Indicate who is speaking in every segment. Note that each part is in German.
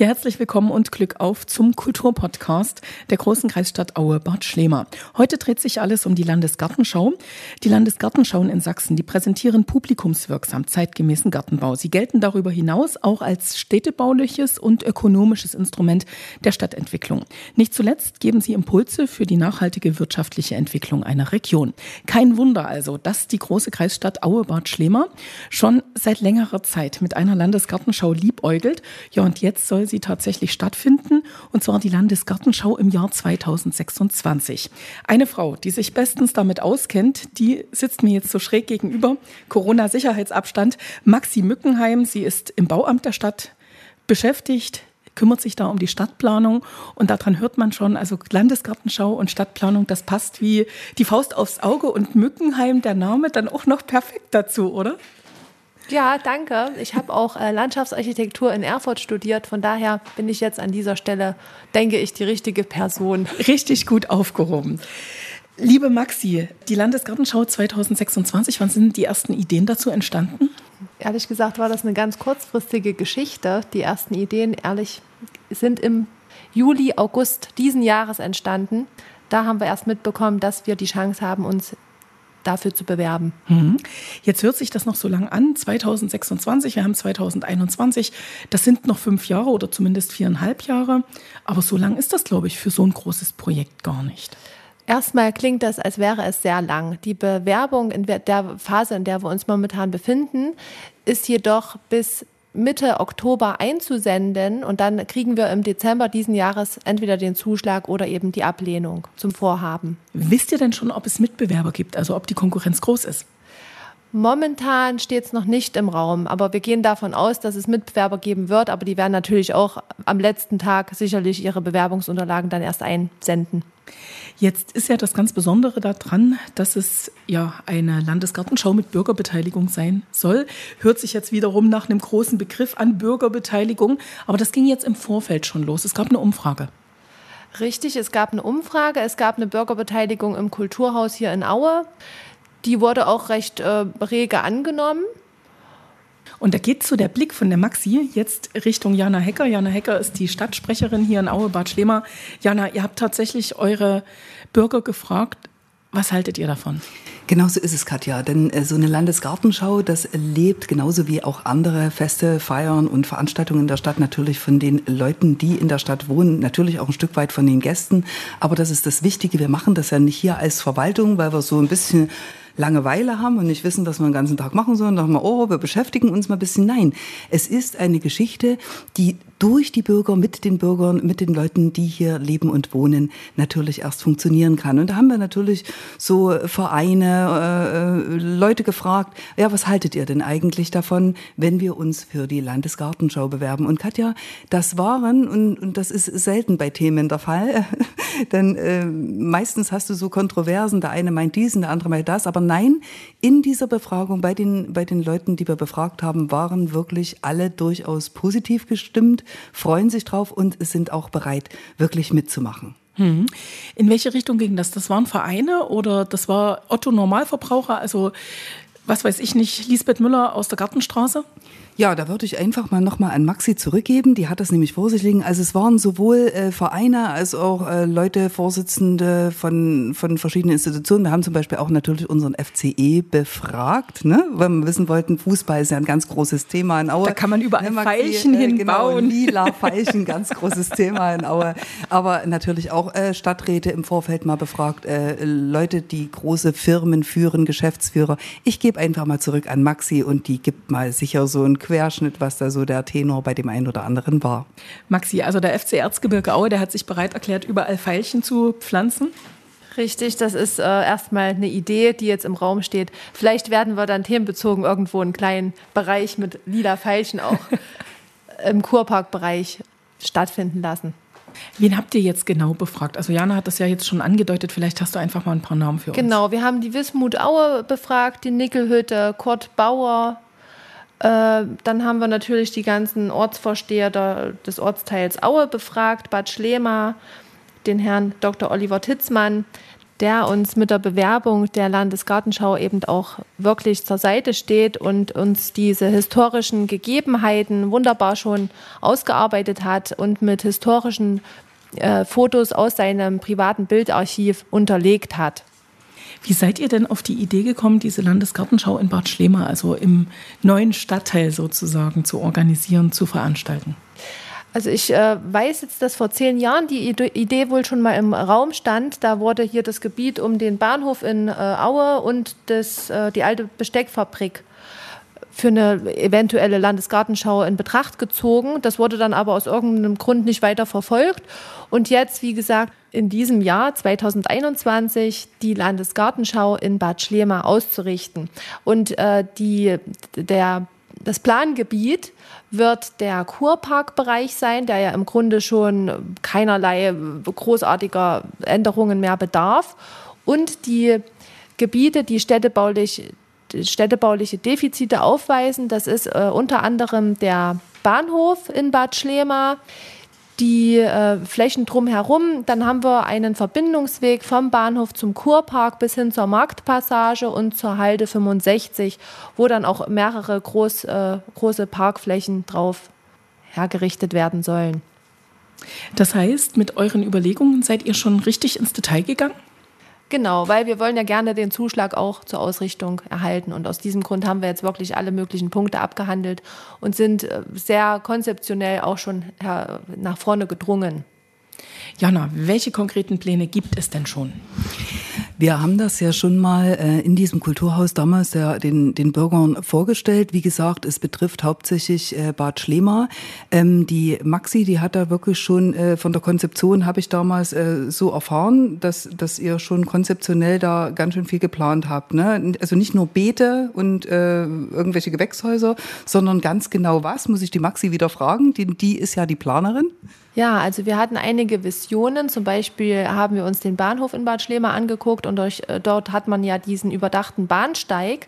Speaker 1: Ja, herzlich willkommen und Glück auf zum Kulturpodcast der großen Kreisstadt Aue Bad Schlema. Heute dreht sich alles um die Landesgartenschau. Die Landesgartenschauen in Sachsen, die präsentieren publikumswirksam zeitgemäßen Gartenbau. Sie gelten darüber hinaus auch als städtebauliches und ökonomisches Instrument der Stadtentwicklung. Nicht zuletzt geben sie Impulse für die nachhaltige wirtschaftliche Entwicklung einer Region. Kein Wunder also, dass die große Kreisstadt Aue Bad Schlema schon seit längerer Zeit mit einer Landesgartenschau liebäugelt. Ja, und jetzt soll sie tatsächlich stattfinden, und zwar die Landesgartenschau im Jahr 2026. Eine Frau, die sich bestens damit auskennt, die sitzt mir jetzt so schräg gegenüber. Corona-Sicherheitsabstand. Maxi Mückenheim, sie ist im Bauamt der Stadt beschäftigt, kümmert sich da um die Stadtplanung und daran hört man schon, also Landesgartenschau und Stadtplanung, das passt wie die Faust aufs Auge und Mückenheim, der Name, dann auch noch perfekt dazu, oder?
Speaker 2: Ja, danke. Ich habe auch äh, Landschaftsarchitektur in Erfurt studiert. Von daher bin ich jetzt an dieser Stelle, denke ich, die richtige Person.
Speaker 1: Richtig gut aufgehoben. Liebe Maxi, die Landesgartenschau 2026, wann sind die ersten Ideen dazu entstanden?
Speaker 2: Ehrlich gesagt war das eine ganz kurzfristige Geschichte. Die ersten Ideen, ehrlich, sind im Juli, August diesen Jahres entstanden. Da haben wir erst mitbekommen, dass wir die Chance haben, uns dafür zu bewerben.
Speaker 1: Mhm. Jetzt hört sich das noch so lang an, 2026, wir haben 2021, das sind noch fünf Jahre oder zumindest viereinhalb Jahre, aber so lang ist das, glaube ich, für so ein großes Projekt gar nicht.
Speaker 2: Erstmal klingt das, als wäre es sehr lang. Die Bewerbung in der Phase, in der wir uns momentan befinden, ist jedoch bis Mitte Oktober einzusenden und dann kriegen wir im Dezember diesen Jahres entweder den Zuschlag oder eben die Ablehnung zum Vorhaben.
Speaker 1: Wisst ihr denn schon, ob es Mitbewerber gibt, also ob die Konkurrenz groß ist?
Speaker 2: Momentan steht es noch nicht im Raum, aber wir gehen davon aus, dass es Mitbewerber geben wird, aber die werden natürlich auch am letzten Tag sicherlich ihre Bewerbungsunterlagen dann erst einsenden.
Speaker 1: Jetzt ist ja das ganz Besondere daran, dass es ja eine Landesgartenschau mit Bürgerbeteiligung sein soll. Hört sich jetzt wiederum nach einem großen Begriff an Bürgerbeteiligung, aber das ging jetzt im Vorfeld schon los. Es gab eine Umfrage.
Speaker 2: Richtig, es gab eine Umfrage, es gab eine Bürgerbeteiligung im Kulturhaus hier in Aue. Die wurde auch recht äh, rege angenommen.
Speaker 1: Und da geht so der Blick von der Maxi jetzt Richtung Jana Hecker. Jana Hecker ist die Stadtsprecherin hier in Aue, Bad Schlema. Jana, ihr habt tatsächlich eure Bürger gefragt, was haltet ihr davon?
Speaker 3: Genau so ist es, Katja. Denn äh, so eine Landesgartenschau, das lebt genauso wie auch andere Feste, Feiern und Veranstaltungen in der Stadt natürlich von den Leuten, die in der Stadt wohnen, natürlich auch ein Stück weit von den Gästen. Aber das ist das Wichtige. Wir machen das ja nicht hier als Verwaltung, weil wir so ein bisschen Langeweile haben und nicht wissen, was wir den ganzen Tag machen sollen, dann wir, oh, wir beschäftigen uns mal ein bisschen. Nein, es ist eine Geschichte, die durch die Bürger, mit den Bürgern, mit den Leuten, die hier leben und wohnen, natürlich erst funktionieren kann. Und da haben wir natürlich so Vereine, äh, Leute gefragt, ja, was haltet ihr denn eigentlich davon, wenn wir uns für die Landesgartenschau bewerben? Und Katja, das waren, und, und das ist selten bei Themen der Fall, denn äh, meistens hast du so Kontroversen, der eine meint diesen, der andere meint das, aber nein, in dieser Befragung bei den, bei den Leuten, die wir befragt haben, waren wirklich alle durchaus positiv gestimmt freuen sich drauf und sind auch bereit, wirklich mitzumachen.
Speaker 1: Hm. In welche Richtung ging das? Das waren Vereine oder das war Otto Normalverbraucher, also was weiß ich nicht, Lisbeth Müller aus der Gartenstraße?
Speaker 3: Ja, da würde ich einfach mal nochmal an Maxi zurückgeben. Die hat das nämlich vor sich liegen. Also es waren sowohl äh, Vereine als auch äh, Leute, Vorsitzende von, von verschiedenen Institutionen. Wir haben zum Beispiel auch natürlich unseren FCE befragt, ne? weil wir wissen wollten, Fußball ist ja ein ganz großes Thema in Aue.
Speaker 1: Da kann man überall ne, Pfeilchen äh, hinbauen.
Speaker 3: Genau, lila Pfeilchen, ganz großes Thema in Aue. Aber natürlich auch äh, Stadträte im Vorfeld mal befragt, äh, Leute, die große Firmen führen, Geschäftsführer. Ich gebe einfach mal zurück an Maxi und die gibt mal sicher so ein Querschnitt, was da so der Tenor bei dem einen oder anderen war.
Speaker 1: Maxi, also der FC Erzgebirge Aue, der hat sich bereit erklärt, überall Veilchen zu pflanzen.
Speaker 2: Richtig, das ist äh, erstmal eine Idee, die jetzt im Raum steht. Vielleicht werden wir dann themenbezogen irgendwo einen kleinen Bereich mit lila Veilchen auch im Kurparkbereich stattfinden lassen.
Speaker 1: Wen habt ihr jetzt genau befragt? Also Jana hat das ja jetzt schon angedeutet, vielleicht hast du einfach mal ein paar Namen für
Speaker 2: uns. Genau, wir haben die Wismut Aue befragt, die Nickelhütte, Kurt Bauer, äh, dann haben wir natürlich die ganzen Ortsvorsteher des Ortsteils Aue befragt, Bad Schlema, den Herrn Dr. Oliver Titzmann. Der uns mit der Bewerbung der Landesgartenschau eben auch wirklich zur Seite steht und uns diese historischen Gegebenheiten wunderbar schon ausgearbeitet hat und mit historischen äh, Fotos aus seinem privaten Bildarchiv unterlegt hat.
Speaker 1: Wie seid ihr denn auf die Idee gekommen, diese Landesgartenschau in Bad Schlema, also im neuen Stadtteil sozusagen, zu organisieren, zu veranstalten?
Speaker 2: Also ich äh, weiß jetzt, dass vor zehn Jahren die Idee wohl schon mal im Raum stand. Da wurde hier das Gebiet um den Bahnhof in äh, Aue und das, äh, die alte Besteckfabrik für eine eventuelle Landesgartenschau in Betracht gezogen. Das wurde dann aber aus irgendeinem Grund nicht weiter verfolgt. Und jetzt, wie gesagt, in diesem Jahr 2021 die Landesgartenschau in Bad Schlema auszurichten. Und äh, die, der, das Plangebiet wird der Kurparkbereich sein, der ja im Grunde schon keinerlei großartiger Änderungen mehr bedarf. Und die Gebiete, die städtebaulich städtebauliche Defizite aufweisen. Das ist äh, unter anderem der Bahnhof in Bad Schlema, die äh, Flächen drumherum. Dann haben wir einen Verbindungsweg vom Bahnhof zum Kurpark bis hin zur Marktpassage und zur Halde 65, wo dann auch mehrere groß, äh, große Parkflächen drauf hergerichtet werden sollen.
Speaker 1: Das heißt, mit euren Überlegungen seid ihr schon richtig ins Detail gegangen?
Speaker 2: Genau, weil wir wollen ja gerne den Zuschlag auch zur Ausrichtung erhalten. Und aus diesem Grund haben wir jetzt wirklich alle möglichen Punkte abgehandelt und sind äh, sehr konzeptionell auch schon nach vorne gedrungen.
Speaker 1: Jana, welche konkreten Pläne gibt es denn schon?
Speaker 3: Wir haben das ja schon mal äh, in diesem Kulturhaus damals der, den, den Bürgern vorgestellt. Wie gesagt, es betrifft hauptsächlich äh, Bad Schlema. Ähm, die Maxi, die hat da wirklich schon äh, von der Konzeption, habe ich damals so erfahren, dass, dass ihr schon konzeptionell da ganz schön viel geplant habt. Ne? Also nicht nur Beete und irgendwelche Gewächshäuser, sondern ganz genau was, muss ich die Maxi wieder fragen. Die, die ist ja die Planerin.
Speaker 2: Ja, also wir hatten einige Visionen. Zum Beispiel haben wir uns den Bahnhof in Bad Schlema angeguckt und durch, äh, dort hat man ja diesen überdachten Bahnsteig.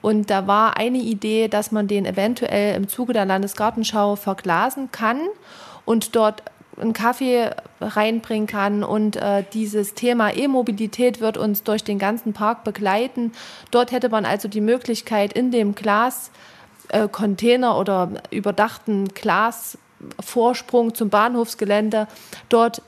Speaker 2: Und da war eine Idee, dass man den eventuell im Zuge der Landesgartenschau verglasen kann und dort einen Kaffee reinbringen kann. Und äh, dieses Thema E-Mobilität wird uns durch den ganzen Park begleiten. Dort hätte man also die Möglichkeit, in dem Glascontainer äh, oder überdachten Glas Vorsprung zum Bahnhofsgelände, dort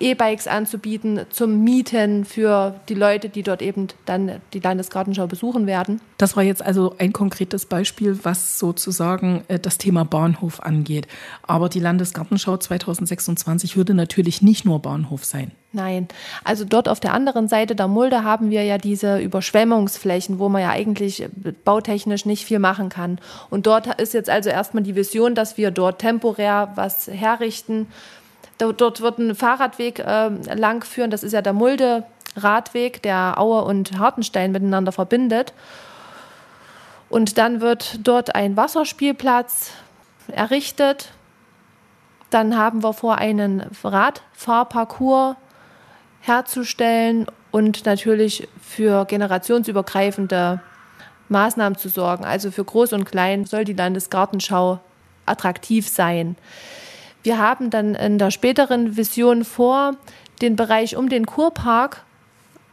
Speaker 2: E-Bikes anzubieten zum Mieten für die Leute, die dort eben dann die Landesgartenschau besuchen werden.
Speaker 1: Das war jetzt also ein konkretes Beispiel, was sozusagen äh, das Thema Bahnhof angeht. Aber die Landesgartenschau 2026 würde natürlich nicht nur Bahnhof sein.
Speaker 2: Nein, also dort auf der anderen Seite der Mulde haben wir ja diese Überschwemmungsflächen, wo man ja eigentlich äh, bautechnisch nicht viel machen kann. Und dort ist jetzt also erstmal die Vision, dass wir dort temporär was herrichten Dort wird ein Fahrradweg äh, lang führen. Das ist ja der Mulde-Radweg, der Aue und Hartenstein miteinander verbindet. Und dann wird dort ein Wasserspielplatz errichtet. Dann haben wir vor, einen Radfahrparcours herzustellen und natürlich für generationsübergreifende Maßnahmen zu sorgen. Also für Groß und Klein soll die Landesgartenschau attraktiv sein. Wir haben dann in der späteren Vision vor, den Bereich um den Kurpark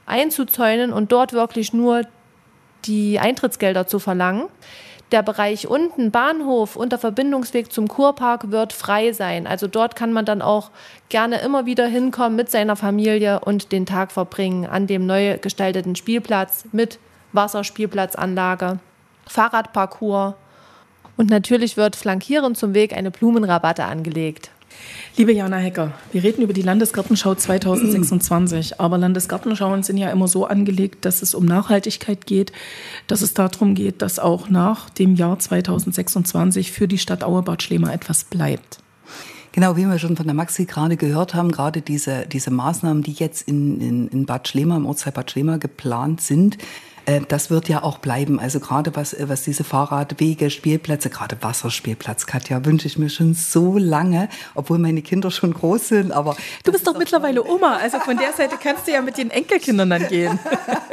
Speaker 2: einzuzäunen und dort wirklich nur die Eintrittsgelder zu verlangen. Der Bereich unten, Bahnhof und der Verbindungsweg zum Kurpark wird frei sein. Also dort kann man dann auch gerne immer wieder hinkommen mit seiner Familie und den Tag verbringen an dem neu gestalteten Spielplatz mit Wasserspielplatzanlage, Fahrradparcours und natürlich wird flankierend zum Weg eine Blumenrabatte angelegt.
Speaker 1: Liebe Jana Hecker, wir reden über die Landesgartenschau 2026, aber Landesgartenschauen sind ja immer so angelegt, dass es um Nachhaltigkeit geht, dass es darum geht, dass auch nach dem Jahr 2026 für die Stadt Auerbad Schlema etwas bleibt.
Speaker 3: Genau, wie wir schon von der Maxi gerade gehört haben, gerade diese, diese Maßnahmen, die jetzt in, in, in Bad Schlema, im Ortsteil Bad Schlema geplant sind, das wird ja auch bleiben. Also gerade was, was diese Fahrradwege, Spielplätze, gerade Wasserspielplatz, Katja, wünsche ich mir schon so lange, obwohl meine Kinder schon groß sind. Aber
Speaker 1: du bist doch mittlerweile toll. Oma, also von der Seite kannst du ja mit den Enkelkindern dann gehen.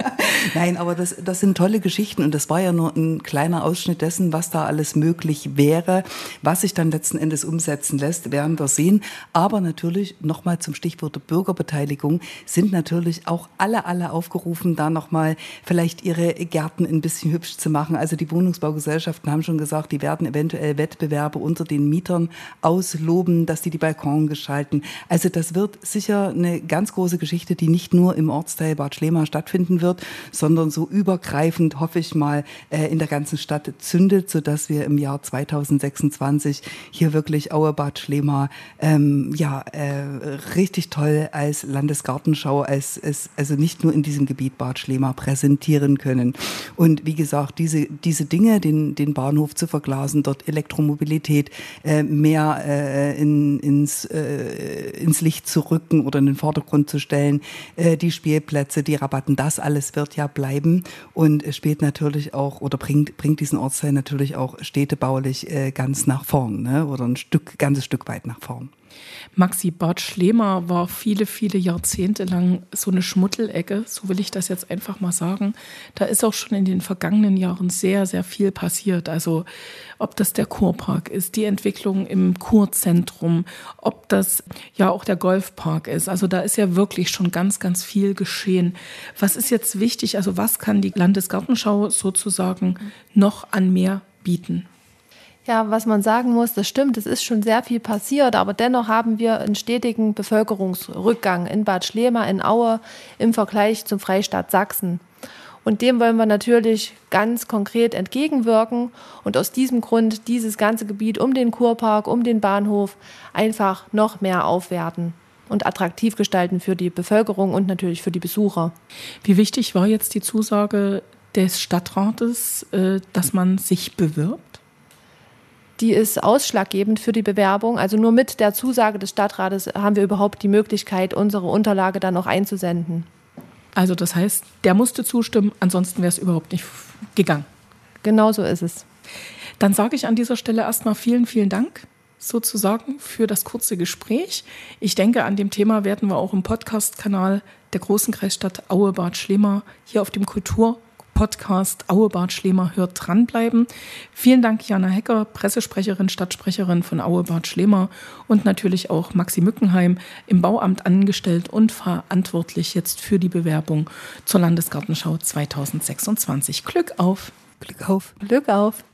Speaker 3: Nein, aber das, das sind tolle Geschichten und das war ja nur ein kleiner Ausschnitt dessen, was da alles möglich wäre. Was sich dann letzten Endes umsetzen lässt, werden wir sehen. Aber natürlich, nochmal zum Stichwort Bürgerbeteiligung, sind natürlich auch alle, alle aufgerufen, da nochmal vielleicht ihre Gärten ein bisschen hübsch zu machen. Also die Wohnungsbaugesellschaften haben schon gesagt, die werden eventuell Wettbewerbe unter den Mietern ausloben, dass die die Balkon gestalten. Also das wird sicher eine ganz große Geschichte, die nicht nur im Ortsteil Bad Schlema stattfinden wird, sondern so übergreifend, hoffe ich mal, äh, in der ganzen Stadt zündet, sodass wir im Jahr 2026 hier wirklich Auebad Schlema ähm, ja, äh, richtig toll als Landesgartenschau, als, als, also nicht nur in diesem Gebiet Bad Schlema präsentieren können. Und wie gesagt, diese, diese Dinge, den, den Bahnhof zu verglasen, dort Elektromobilität äh, mehr äh, in, ins, äh, ins Licht zu rücken oder in den Vordergrund zu stellen, äh, die Spielplätze, die Rabatten, das alles wird ja bleiben und spielt natürlich auch oder bringt, bringt diesen Ortsteil natürlich auch städtebaulich äh, ganz nach vorn ne? oder ein Stück, ganzes Stück weit nach vorn.
Speaker 1: Maxi Bad Schlemer war viele, viele Jahrzehnte lang so eine Schmuttelecke, so will ich das jetzt einfach mal sagen. Da ist auch schon in den vergangenen Jahren sehr, sehr viel passiert. Also ob das der Kurpark ist, die Entwicklung im Kurzentrum, ob das ja auch der Golfpark ist. Also da ist ja wirklich schon ganz, ganz viel geschehen. Was ist jetzt wichtig? Also was kann die Landesgartenschau sozusagen noch an mehr bieten?
Speaker 2: Ja, was man sagen muss, das stimmt, es ist schon sehr viel passiert, aber dennoch haben wir einen stetigen Bevölkerungsrückgang in Bad Schlema, in Aue im Vergleich zum Freistaat Sachsen. Und dem wollen wir natürlich ganz konkret entgegenwirken und aus diesem Grund dieses ganze Gebiet um den Kurpark, um den Bahnhof einfach noch mehr aufwerten und attraktiv gestalten für die Bevölkerung und natürlich für die Besucher.
Speaker 1: Wie wichtig war jetzt die Zusage des Stadtrates, äh, dass man sich bewirbt?
Speaker 2: Die ist ausschlaggebend für die Bewerbung. Also nur mit der Zusage des Stadtrates haben wir überhaupt die Möglichkeit, unsere Unterlage dann auch einzusenden.
Speaker 1: Also das heißt, der musste zustimmen, ansonsten wäre es überhaupt nicht gegangen.
Speaker 2: Genau so ist es.
Speaker 1: Dann sage ich an dieser Stelle erstmal vielen, vielen Dank sozusagen für das kurze Gespräch. Ich denke, an dem Thema werden wir auch im Podcast-Kanal der großen Kreisstadt Aue-Bad Schlema hier auf dem Kultur Podcast Auebad Schlemer hört dranbleiben. Vielen Dank, Jana Hecker, Pressesprecherin, Stadtsprecherin von Auebad Schlemer und natürlich auch Maxi Mückenheim, im Bauamt angestellt und verantwortlich jetzt für die Bewerbung zur Landesgartenschau 2026. Glück auf!
Speaker 2: Glück auf! Glück auf!